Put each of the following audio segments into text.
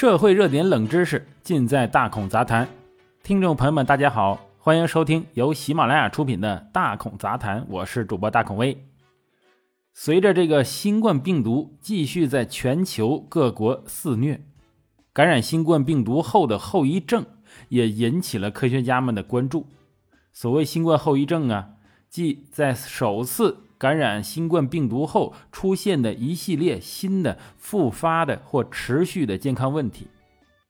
社会热点冷知识尽在大孔杂谈。听众朋友们，大家好，欢迎收听由喜马拉雅出品的《大孔杂谈》，我是主播大孔威。随着这个新冠病毒继续在全球各国肆虐，感染新冠病毒后的后遗症也引起了科学家们的关注。所谓新冠后遗症啊，即在首次感染新冠病毒后出现的一系列新的复发的或持续的健康问题。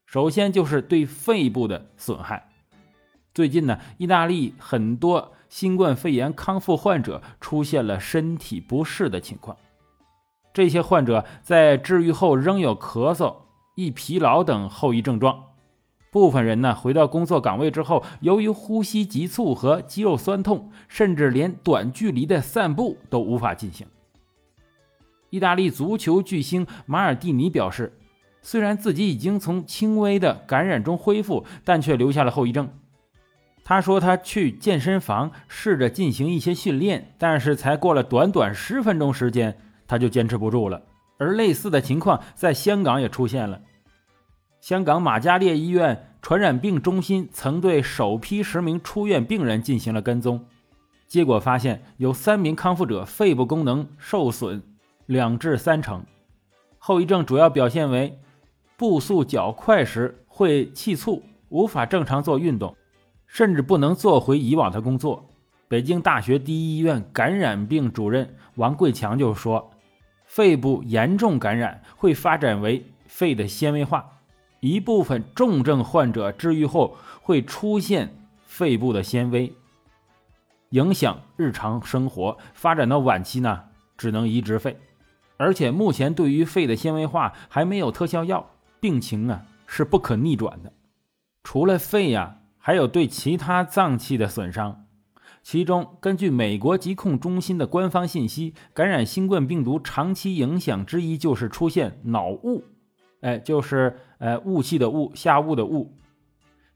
首先就是对肺部的损害。最近呢，意大利很多新冠肺炎康复患者出现了身体不适的情况。这些患者在治愈后仍有咳嗽、易疲劳等后遗症状。部分人呢，回到工作岗位之后，由于呼吸急促和肌肉酸痛，甚至连短距离的散步都无法进行。意大利足球巨星马尔蒂尼表示，虽然自己已经从轻微的感染中恢复，但却留下了后遗症。他说，他去健身房试着进行一些训练，但是才过了短短十分钟时间，他就坚持不住了。而类似的情况在香港也出现了。香港玛嘉烈医院传染病中心曾对首批十名出院病人进行了跟踪，结果发现有三名康复者肺部功能受损两至三成，后遗症主要表现为步速较快时会气促，无法正常做运动，甚至不能做回以往的工作。北京大学第一医院感染病主任王贵强就说，肺部严重感染会发展为肺的纤维化。一部分重症患者治愈后会出现肺部的纤维，影响日常生活。发展到晚期呢，只能移植肺。而且目前对于肺的纤维化还没有特效药，病情啊是不可逆转的。除了肺呀，还有对其他脏器的损伤。其中，根据美国疾控中心的官方信息，感染新冠病毒长期影响之一就是出现脑雾。哎，就是呃雾气的雾，下雾的雾，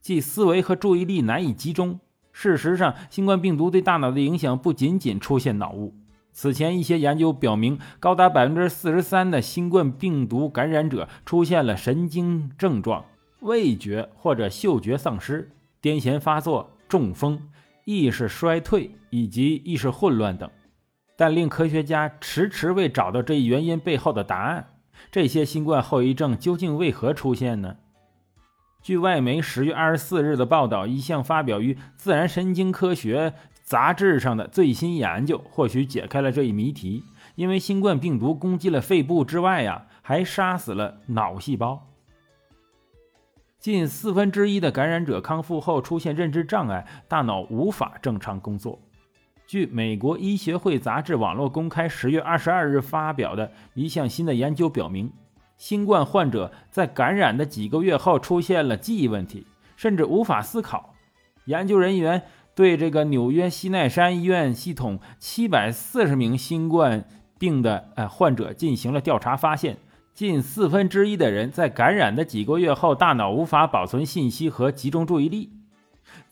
即思维和注意力难以集中。事实上，新冠病毒对大脑的影响不仅仅出现脑雾。此前一些研究表明，高达百分之四十三的新冠病毒感染者出现了神经症状，味觉或者嗅觉丧失、癫痫发作、中风、意识衰退以及意识混乱等。但令科学家迟迟未找到这一原因背后的答案。这些新冠后遗症究竟为何出现呢？据外媒十月二十四日的报道，一项发表于《自然神经科学》杂志上的最新研究，或许解开了这一谜题。因为新冠病毒攻击了肺部之外呀，还杀死了脑细胞。近四分之一的感染者康复后出现认知障碍，大脑无法正常工作。据美国医学会杂志网络公开十月二十二日发表的一项新的研究表明，新冠患者在感染的几个月后出现了记忆问题，甚至无法思考。研究人员对这个纽约西奈山医院系统七百四十名新冠病的呃患者进行了调查，发现近四分之一的人在感染的几个月后，大脑无法保存信息和集中注意力。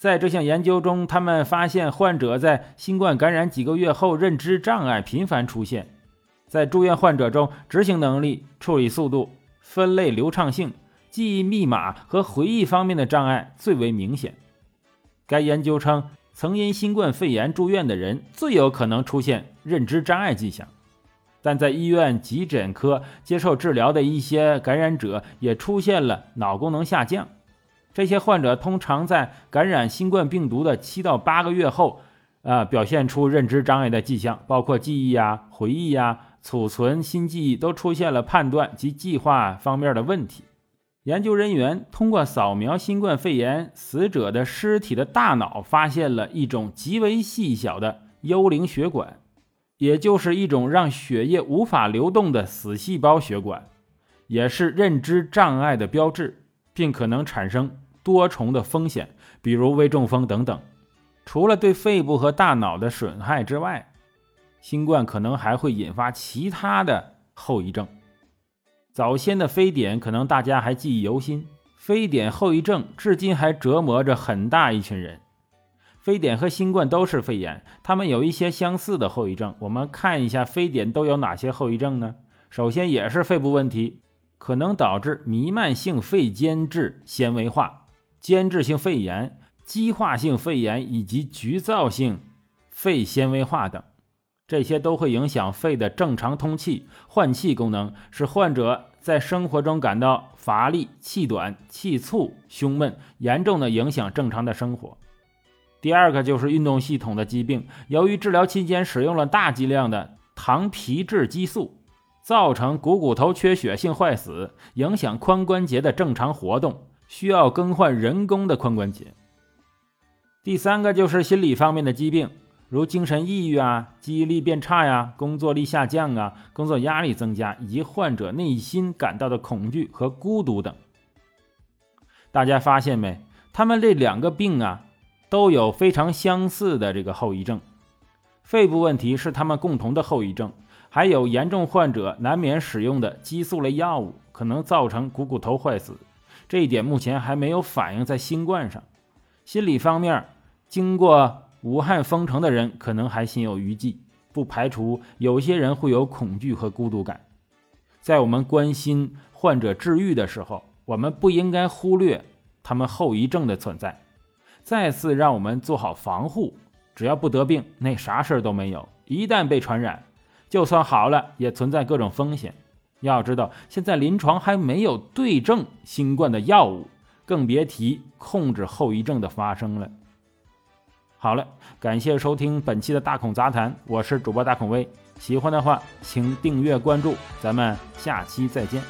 在这项研究中，他们发现患者在新冠感染几个月后，认知障碍频繁出现。在住院患者中，执行能力、处理速度、分类流畅性、记忆密码和回忆方面的障碍最为明显。该研究称，曾因新冠肺炎住院的人最有可能出现认知障碍迹象，但在医院急诊科接受治疗的一些感染者也出现了脑功能下降。这些患者通常在感染新冠病毒的七到八个月后，啊，表现出认知障碍的迹象，包括记忆呀、回忆呀、储存新记忆都出现了判断及计划方面的问题。研究人员通过扫描新冠肺炎死者的尸体的大脑，发现了一种极为细小的幽灵血管，也就是一种让血液无法流动的死细胞血管，也是认知障碍的标志，并可能产生。多重的风险，比如微中风等等。除了对肺部和大脑的损害之外，新冠可能还会引发其他的后遗症。早先的非典可能大家还记忆犹新，非典后遗症至今还折磨着很大一群人。非典和新冠都是肺炎，它们有一些相似的后遗症。我们看一下非典都有哪些后遗症呢？首先也是肺部问题。可能导致弥漫性肺间质纤维化、间质性肺炎、激化性肺炎以及局灶性肺纤维化等。这些都会影响肺的正常通气、换气功能，使患者在生活中感到乏力、气短、气促、胸闷，严重的影响正常的生活。第二个就是运动系统的疾病，由于治疗期间使用了大剂量的糖皮质激素，造成股骨头缺血性坏死，影响髋关节的正常活动，需要更换人工的髋关节。第三个就是心理方面的疾病。如精神抑郁啊、记忆力变差呀、工作力下降啊、工作压力增加，以及患者内心感到的恐惧和孤独等。大家发现没？他们这两个病啊，都有非常相似的这个后遗症。肺部问题是他们共同的后遗症，还有严重患者难免使用的激素类药物，可能造成股骨头坏死。这一点目前还没有反映在新冠上。心理方面，经过。武汉封城的人可能还心有余悸，不排除有些人会有恐惧和孤独感。在我们关心患者治愈的时候，我们不应该忽略他们后遗症的存在。再次让我们做好防护，只要不得病，那啥事儿都没有。一旦被传染，就算好了，也存在各种风险。要知道，现在临床还没有对症新冠的药物，更别提控制后遗症的发生了。好了，感谢收听本期的大孔杂谈，我是主播大孔威。喜欢的话，请订阅关注，咱们下期再见。